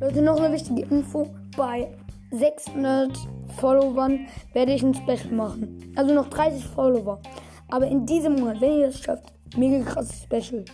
Leute, noch eine wichtige Info. Bei 600 Followern werde ich ein Special machen. Also noch 30 Follower. Aber in diesem Monat, wenn ihr es schafft, mega krasses Special.